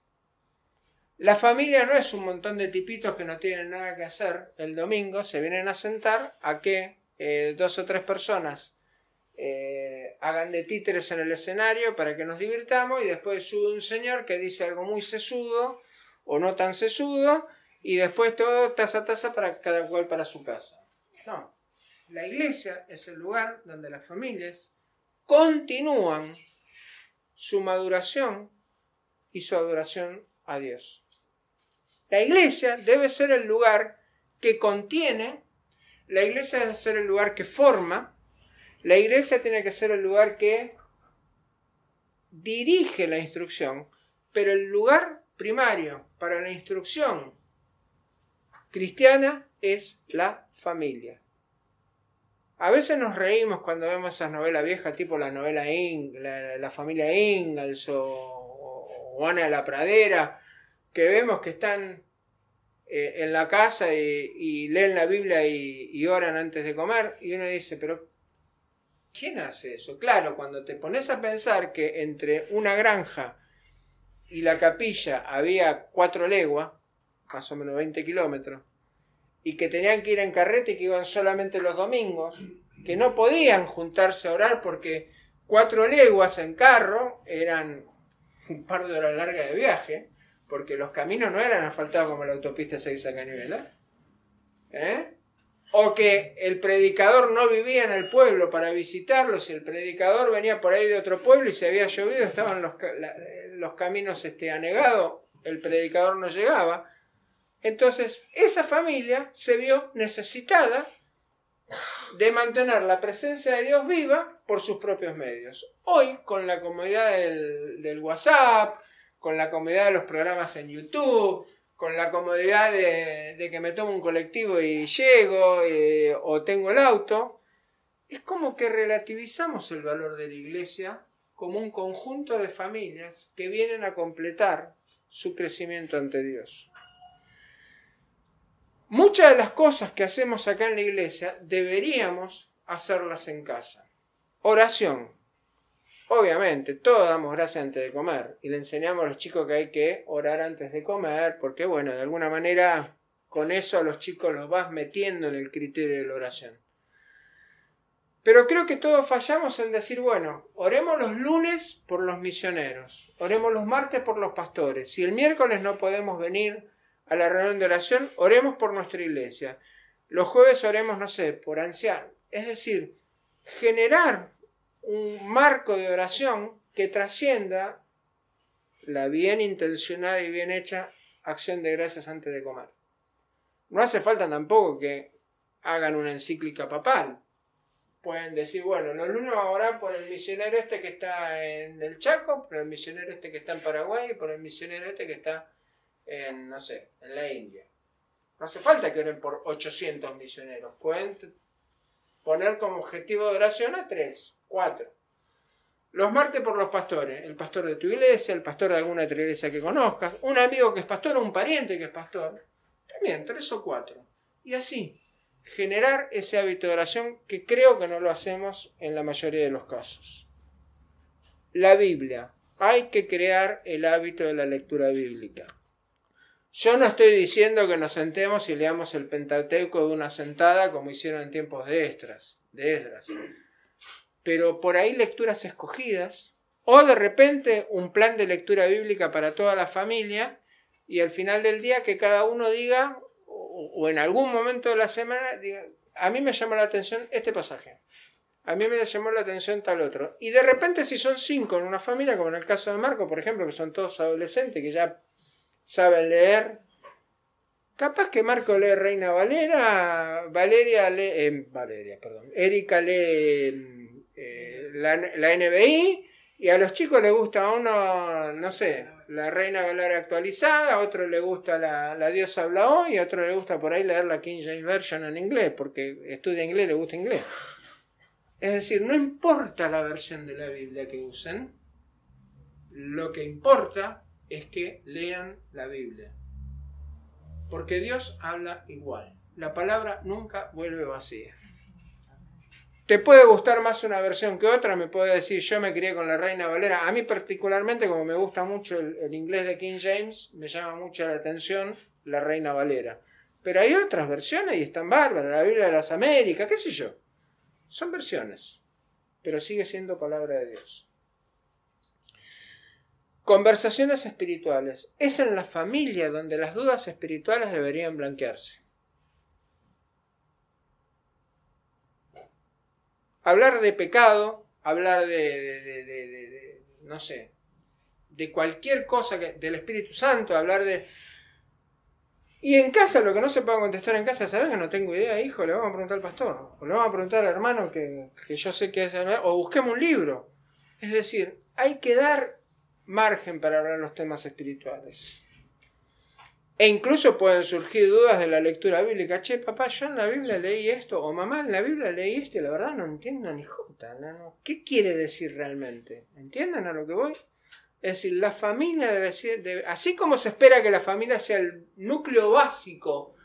A: La familia no es un montón de tipitos que no tienen nada que hacer el domingo, se vienen a sentar a que eh, dos o tres personas eh, hagan de títeres en el escenario para que nos divirtamos y después sube un señor que dice algo muy sesudo o no tan sesudo y después todo taza a taza para cada cual para su casa. No, la iglesia es el lugar donde las familias continúan su maduración y su adoración a Dios. La iglesia debe ser el lugar que contiene, la iglesia debe ser el lugar que forma, la iglesia tiene que ser el lugar que dirige la instrucción, pero el lugar primario para la instrucción cristiana es la familia. A veces nos reímos cuando vemos esas novelas viejas, tipo la novela la, familia Ingalls o, Ana de la Pradera, que vemos que están eh, en la casa y, leen la Biblia y, y, oran antes de comer, y uno dice, pero ¿quién hace eso? Claro, cuando te pones a pensar que entre una granja y la capilla había cuatro leguas, más o menos 20 kilómetros, y que tenían que ir en carrete y que iban solamente los domingos, que no podían juntarse a orar porque cuatro leguas en carro eran un par de horas largas de viaje, porque los caminos no eran asfaltados como la autopista 6 a Cañuela. ¿Eh? O que el predicador no vivía en el pueblo para visitarlos si el predicador venía por ahí de otro pueblo y se había llovido, estaban los, los caminos este, anegados, el predicador no llegaba. Entonces, esa familia se vio necesitada de mantener la presencia de Dios viva por sus propios medios. Hoy, con la comodidad del, WhatsApp, con la comodidad de los programas en YouTube, con la comodidad de, que me tomo un colectivo y llego eh, o tengo el auto, es como que relativizamos el valor de la iglesia como un conjunto de familias que vienen a completar su crecimiento ante Dios. Muchas de las cosas que hacemos acá en la iglesia deberíamos hacerlas en casa. Oración. Obviamente, todos damos gracias antes de comer y le enseñamos a los chicos que hay que orar antes de comer porque, bueno, de alguna manera con eso a los chicos los vas metiendo en el criterio de la oración. Pero creo que todos fallamos en decir, bueno, oremos los lunes por los misioneros, oremos los martes por los pastores. Si el miércoles no podemos venir a la reunión de oración, oremos por nuestra iglesia. Los jueves oremos, no sé, por ancianos. Es decir, generar un marco de oración que trascienda la bien intencionada y bien hecha acción de gracias antes de comer. No hace falta tampoco que hagan una encíclica papal. Pueden decir, bueno, los lunes vamos a orar por el misionero este que está en el Chaco, por el misionero este que está en Paraguay, por el misionero este que está en, no sé, en la India. No hace falta que oren por 800 misioneros. Pueden poner como objetivo de oración a 3, 4. Los martes por los pastores. El pastor de tu iglesia, el pastor de alguna otra iglesia que conozcas, un amigo que es pastor un pariente que es pastor. También, 3 o 4. Y así, generar ese hábito de oración que creo que no lo hacemos en la mayoría de los casos. La Biblia. Hay que crear el hábito de la lectura bíblica. Yo no estoy diciendo que nos sentemos y leamos el Pentateuco de una sentada como hicieron en tiempos de Esdras, de Esdras. Pero por ahí lecturas escogidas, O de repente un plan de lectura bíblica para toda la familia y al final del día que cada uno diga, o, en algún momento de la semana, diga, a mí me llama la atención este pasaje. A mí me llamó la atención tal otro. Y de repente si son cinco en una familia, como en el caso de Marco, por ejemplo, que son todos adolescentes, que ya saben leer, capaz que Marco lee Reina Valera, Valeria lee, eh, Valeria, perdón, Erika lee eh, la, la NBI, y a los chicos les gusta a uno, no sé, la Reina Valera actualizada, a otro le gusta la, la diosa habla hoy, y a otro le gusta por ahí leer la King James Version en inglés, porque estudia inglés, le gusta inglés. Es decir, no importa la versión de la Biblia que usen, lo que importa es que lean la Biblia. Porque Dios habla igual. La palabra nunca vuelve vacía. Te puede gustar más una versión que otra, me puede decir, yo me crié con la Reina Valera. A mí particularmente, como me gusta mucho el, inglés de King James, me llama mucho la atención la Reina Valera. Pero hay otras versiones y están bárbaras, la Biblia de las Américas, qué sé yo. Son versiones, pero sigue siendo palabra de Dios. Conversaciones espirituales. Es en la familia donde las dudas espirituales deberían blanquearse. hablar de pecado, hablar de, no sé, de cualquier cosa del Espíritu Santo, hablar de... Y en casa, lo que no se puede contestar en casa, ¿sabes que no tengo idea, hijo? Le vamos a preguntar al pastor, o le vamos a preguntar al hermano que, que yo sé que es, o busquemos un libro. Es decir, hay que dar margen para hablar los temas espirituales. E incluso pueden surgir dudas de la lectura bíblica. Che, papá, yo en la Biblia leí esto, o mamá, en la Biblia leí esto, y la verdad no entiendo ni jota. ¿Qué quiere decir realmente? ¿Entienden a lo que voy? Es decir, la familia debe ser, así como se espera que la familia sea el núcleo básico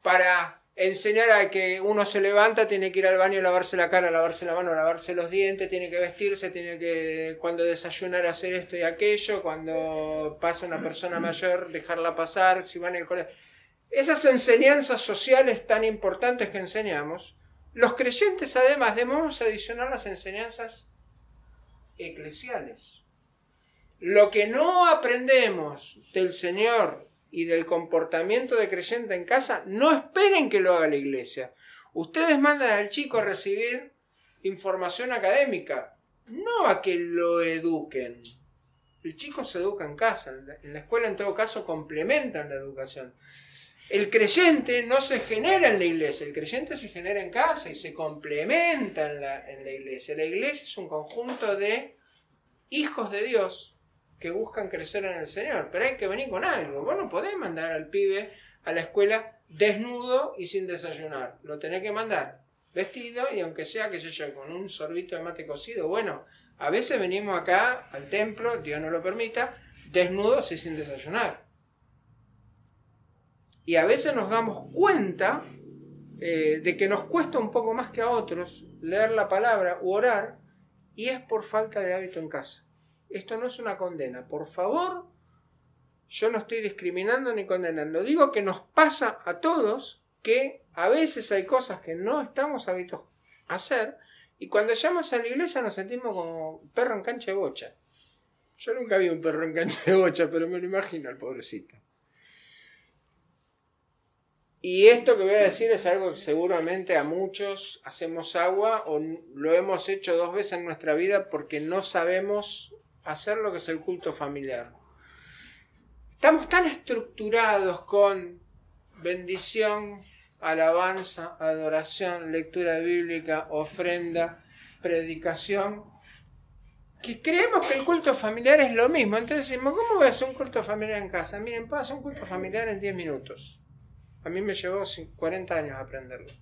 A: para enseñar a que uno se levanta, tiene que ir al baño, lavarse la cara, lavarse la mano, lavarse los dientes, tiene que vestirse, tiene que cuando desayunar hacer esto y aquello, cuando pasa una persona mayor dejarla pasar, si van el colegio. Esas enseñanzas sociales tan importantes que enseñamos, los creyentes además debemos adicionar las enseñanzas eclesiales. Lo que no aprendemos del Señor y del comportamiento de creyente en casa, no esperen que lo haga la iglesia. Ustedes mandan al chico a recibir información académica, no a que lo eduquen. El chico se educa en casa, en la escuela en todo caso complementan la educación. El creyente no se genera en la iglesia, el creyente se genera en casa y se complementa en la, en la iglesia. La iglesia es un conjunto de hijos de Dios que buscan crecer en el Señor, pero hay que venir con algo. Vos no podés mandar al pibe a la escuela desnudo y sin desayunar. Lo tenés que mandar vestido y aunque sea, que yo, con un sorbito de mate cocido. Bueno, a veces venimos acá al templo, Dios no lo permita, desnudos y sin desayunar. Y a veces nos damos cuenta eh, de que nos cuesta un poco más que a otros leer la palabra u orar y es por falta de hábito en casa. Esto no es una condena. Por favor, yo no estoy discriminando ni condenando. Digo que nos pasa a todos que a veces hay cosas que no estamos habituados a hacer y cuando llamamos a la iglesia nos sentimos como perro en cancha de bocha. Yo nunca vi un perro en cancha de bocha, pero me lo imagino al pobrecito. Y esto que voy a decir es algo que seguramente a muchos hacemos agua o lo hemos hecho dos veces en nuestra vida porque no sabemos hacer lo que es el culto familiar. Estamos tan estructurados con bendición, alabanza, adoración, lectura bíblica, ofrenda, predicación, que creemos que el culto familiar es lo mismo. Entonces decimos, ¿cómo voy a hacer un culto familiar en casa? Miren, puedo hacer un culto familiar en 10 minutos. A mí me llevó 40 años aprenderlo.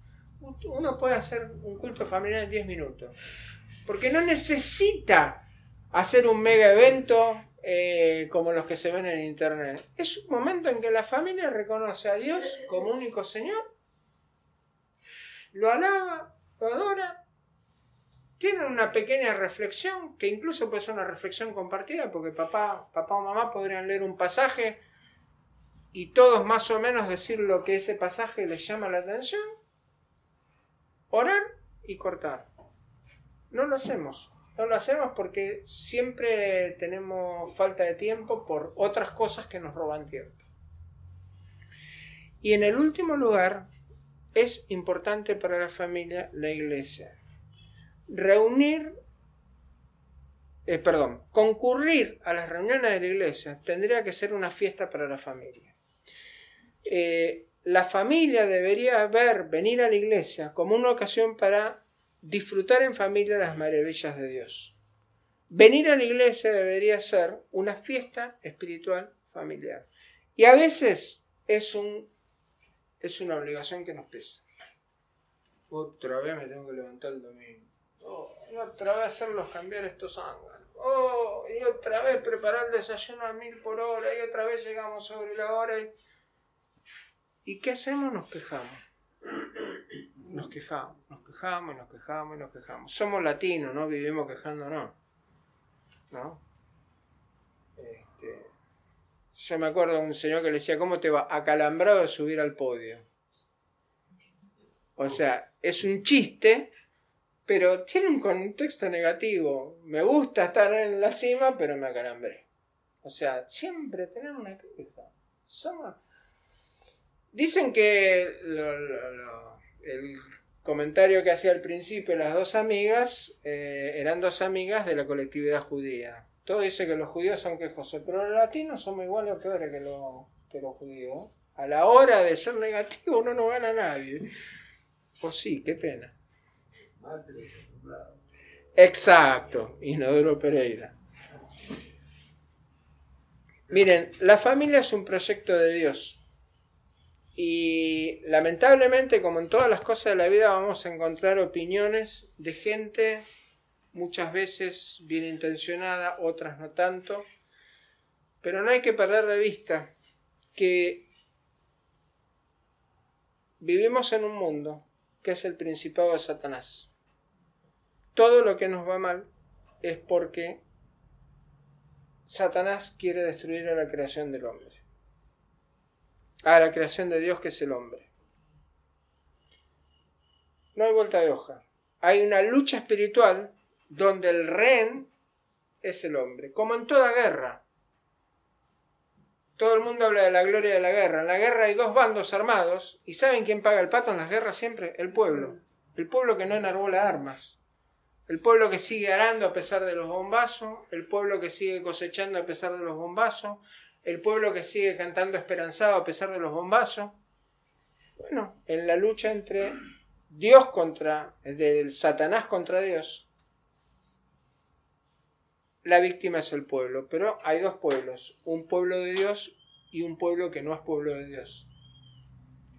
A: Uno puede hacer un culto familiar en 10 minutos. Porque no necesita hacer un mega evento eh, como los que se ven en internet. Es un momento en que la familia reconoce a Dios como único Señor, lo alaba, lo adora, tienen una pequeña reflexión, que incluso puede ser una reflexión compartida, porque papá, papá o mamá podrían leer un pasaje y todos más o menos decir lo que ese pasaje les llama la atención, orar y cortar. No lo hacemos. No lo hacemos porque siempre tenemos falta de tiempo por otras cosas que nos roban tiempo. Y en el último lugar, es importante para la familia la iglesia. Reunir, eh, perdón, concurrir a las reuniones de la iglesia tendría que ser una fiesta para la familia. Eh, la familia debería ver venir a la iglesia como una ocasión para disfrutar en familia las maravillas de Dios. Venir a la iglesia debería ser una fiesta espiritual familiar. Y a veces es, un, es una obligación que nos pesa. Otra vez me tengo que levantar el domingo. Oh, y otra vez hacerlos cambiar estos ángulos. Oh, y otra vez preparar el desayuno a mil por hora. Y otra vez llegamos sobre la hora. Y ¿Y qué hacemos? Nos quejamos. Nos quejamos, nos quejamos, nos quejamos, nos quejamos. Somos latinos, ¿no? Vivimos quejándonos. ¿No? Este, yo me acuerdo de un señor que le decía, ¿cómo te va? Acalambrado de subir al podio. O sea, es un chiste, pero tiene un contexto negativo. Me gusta estar en la cima, pero me acalambré. O sea, siempre tenemos una queja. Somos Dicen que el comentario que hacía al principio las dos amigas eh, eran dos amigas de la colectividad judía. Todo dice que los judíos son quejosos, pero los latinos somos iguales o peores que, que los judíos. A la hora de ser negativo uno no gana a nadie. Pues sí, qué pena. Exacto, Inodoro Pereira. Miren, la familia es un proyecto de Dios. Y lamentablemente, como en todas las cosas de la vida, vamos a encontrar opiniones de gente muchas veces bien intencionada, otras no tanto. Pero no hay que perder de vista que vivimos en un mundo que es el principado de Satanás. Todo lo que nos va mal es porque Satanás quiere destruir a la creación del hombre a la creación de Dios que es el hombre. No hay vuelta de hoja. Hay una lucha espiritual donde el rehén es el hombre, como en toda guerra. Todo el mundo habla de la gloria de la guerra. En la guerra hay dos bandos armados y ¿saben quién paga el pato en las guerras siempre? El pueblo. El pueblo que no enarbola armas. El pueblo que sigue arando a pesar de los bombazos. El pueblo que sigue cosechando a pesar de los bombazos el pueblo que sigue cantando esperanzado a pesar de los bombazos. Bueno, en la lucha entre Dios contra, del Satanás contra Dios, la víctima es el pueblo, pero hay dos pueblos, un pueblo de Dios y un pueblo que no es pueblo de Dios.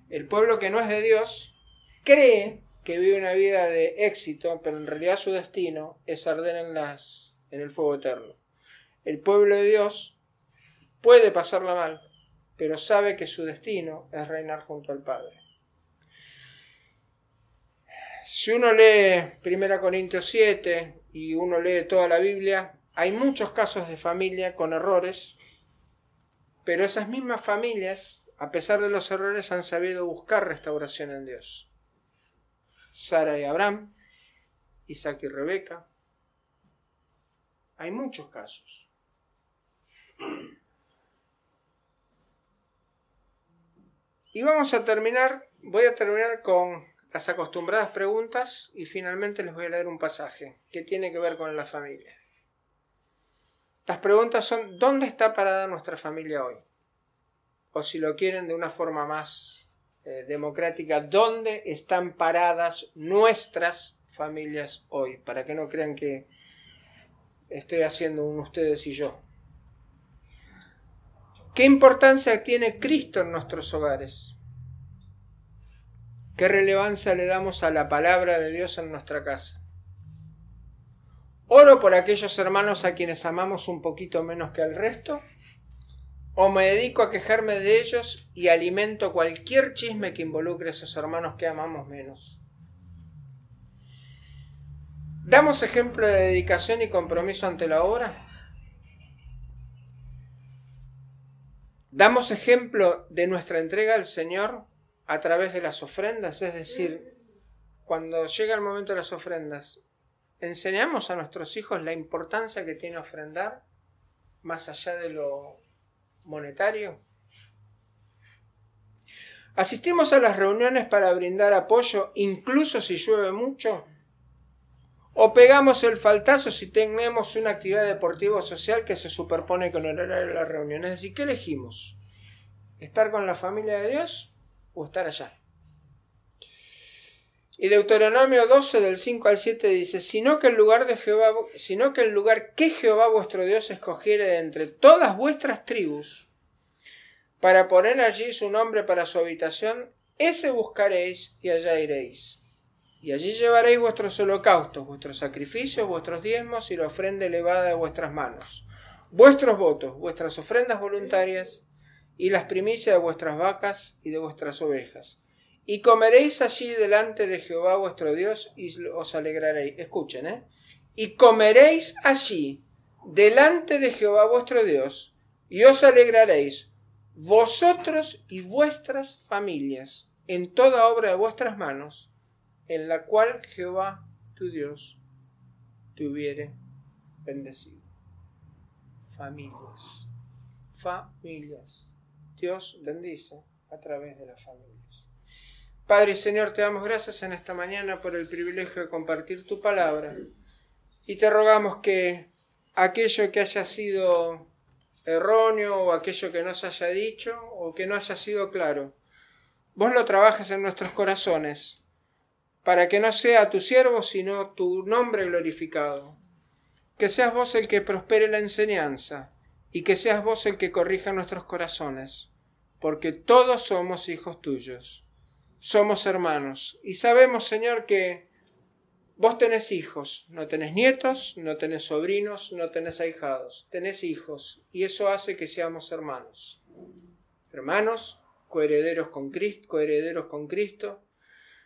A: El pueblo que no es de Dios cree que vive una vida de éxito, pero en realidad su destino es arder en, las, en el fuego eterno. El pueblo de Dios puede pasarla mal, pero sabe que su destino es reinar junto al Padre. Si uno lee 1 Corintios 7 y uno lee toda la Biblia, hay muchos casos de familia con errores, pero esas mismas familias, a pesar de los errores, han sabido buscar restauración en Dios. Sara y Abraham, Isaac y Rebeca. Hay muchos casos. Y vamos a terminar, voy a terminar con las acostumbradas preguntas y finalmente les voy a leer un pasaje que tiene que ver con la familia. Las preguntas son, ¿dónde está parada nuestra familia hoy? O si lo quieren de una forma más eh, democrática, ¿dónde están paradas nuestras familias hoy? Para que no crean que estoy haciendo un ustedes y yo. ¿Qué importancia tiene Cristo en nuestros hogares? ¿Qué relevancia le damos a la palabra de Dios en nuestra casa? ¿Oro por aquellos hermanos a quienes amamos un poquito menos que al resto? ¿O me dedico a quejarme de ellos y alimento cualquier chisme que involucre a esos hermanos que amamos menos? ¿Damos ejemplo de dedicación y compromiso ante la obra? Damos ejemplo de nuestra entrega al Señor a través de las ofrendas, es decir, cuando llega el momento de las ofrendas, enseñamos a nuestros hijos la importancia que tiene ofrendar más allá de lo monetario. ¿Asistimos a las reuniones para brindar apoyo incluso si llueve mucho? ¿O pegamos el faltazo si tenemos una actividad deportiva o social que se superpone con el horario de la reunión? Es decir, ¿qué elegimos? ¿Estar con la familia de Dios o estar allá? Y Deuteronomio 12 del 5 al 7 dice, sino que el lugar de Jehová, sino que el lugar que Jehová vuestro Dios escogiere de entre todas vuestras tribus, para poner allí su nombre para su habitación, ese buscaréis y allá iréis. Y allí llevaréis vuestros holocaustos, vuestros sacrificios, vuestros diezmos y la ofrenda elevada de vuestras manos, vuestros votos, vuestras ofrendas voluntarias y las primicias de vuestras vacas y de vuestras ovejas y comeréis allí delante de Jehová vuestro Dios y os alegraréis. Escuchen, ¿eh? Y comeréis allí delante de Jehová vuestro Dios y os alegraréis vosotros y vuestras familias en toda obra de vuestras manos, en la cual Jehová tu Dios te hubiere bendecido. Familias, familias. Dios bendice a través de la familia. Padre y Señor, te damos gracias en esta mañana por el privilegio de compartir tu palabra y te rogamos que aquello que haya sido erróneo o aquello que no se haya dicho o que no haya sido claro, vos lo trabajes en nuestros corazones para que no sea tu siervo sino tu nombre glorificado. Que seas vos el que prospere la enseñanza y que seas vos el que corrija nuestros corazones, porque todos somos hijos tuyos somos hermanos. Y sabemos, Señor, que vos tenés hijos, no tenés nietos, no tenés sobrinos, no tenés ahijados, tenés hijos, y eso hace que seamos hermanos. Hermanos, coherederos con Cristo, coherederos con Cristo.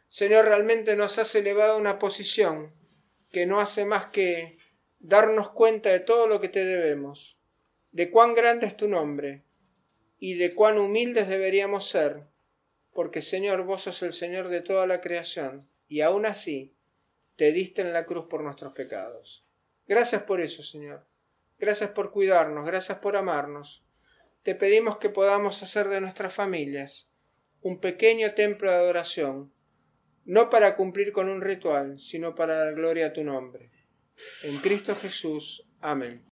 A: Señor, realmente nos has elevado a una posición que no hace más que darnos cuenta de todo lo que te debemos, de cuán grande es tu nombre y de cuán humildes deberíamos ser porque Señor, vos sos el Señor de toda la creación, y aún así te diste en la cruz por nuestros pecados. Gracias por eso, Señor. Gracias por cuidarnos, gracias por amarnos. Te pedimos que podamos hacer de nuestras familias un pequeño templo de adoración, no para cumplir con un ritual, sino para dar gloria a tu nombre. En Cristo Jesús. Amén.